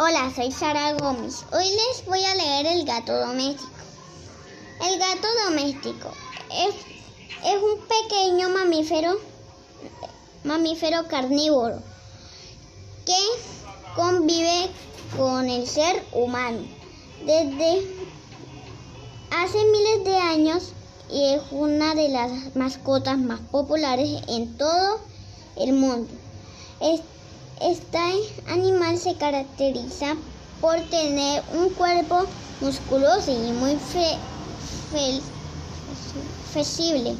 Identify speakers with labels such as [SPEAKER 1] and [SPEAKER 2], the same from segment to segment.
[SPEAKER 1] Hola, soy Sara Gómez. Hoy les voy a leer El gato doméstico. El gato doméstico es, es un pequeño mamífero, mamífero carnívoro que convive con el ser humano desde hace miles de años y es una de las mascotas más populares en todo el mundo. Este animal se caracteriza por tener un cuerpo musculoso y muy flexible.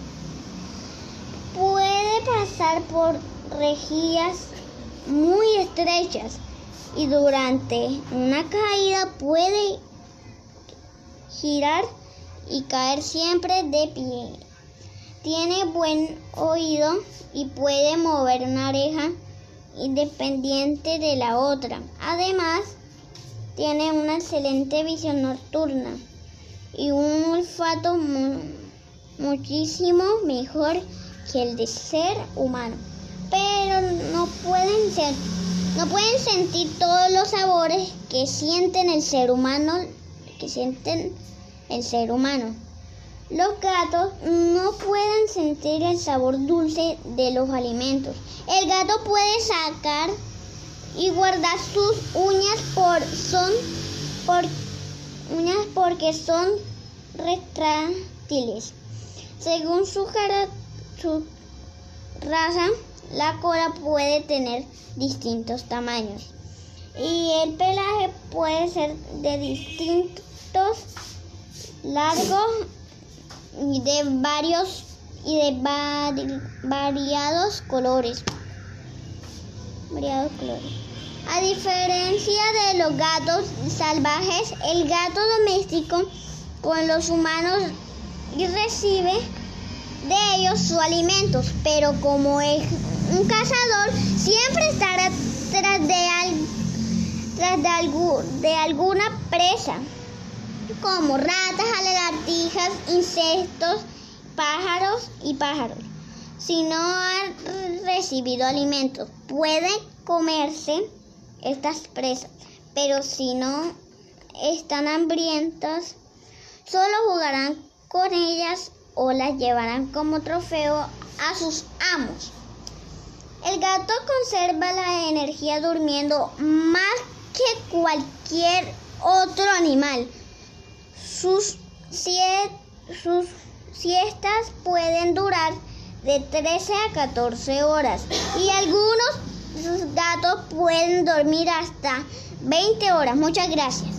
[SPEAKER 1] Puede pasar por rejillas muy estrechas y durante una caída puede girar y caer siempre de pie. Tiene buen oído y puede mover una oreja independiente de la otra. Además, tiene una excelente visión nocturna y un olfato muchísimo mejor que el de ser humano. Pero no pueden ser, no pueden sentir todos los sabores que sienten el ser humano, que sienten el ser humano. Los gatos no pueden sentir el sabor dulce de los alimentos. El gato puede sacar y guardar sus uñas por son uñas porque son retráctiles. Según su raza, la cola puede tener distintos tamaños y el pelaje puede ser de distintos largos y de varios y de variados colores. Variados colores. A diferencia de los gatos salvajes, el gato doméstico con los humanos recibe de ellos su alimentos, pero como es un cazador, siempre estará tras de, tras de, de alguna presa como ratas, lagartijas, insectos, pájaros y pájaros. Si no han recibido alimentos, puede comerse estas presas, pero si no están hambrientas, solo jugarán con ellas o las llevarán como trofeo a sus amos. El gato conserva la energía durmiendo más que cualquier otro animal. Sus, sus siestas pueden durar de 13 a 14 horas y algunos gatos pueden dormir hasta 20 horas. Muchas gracias.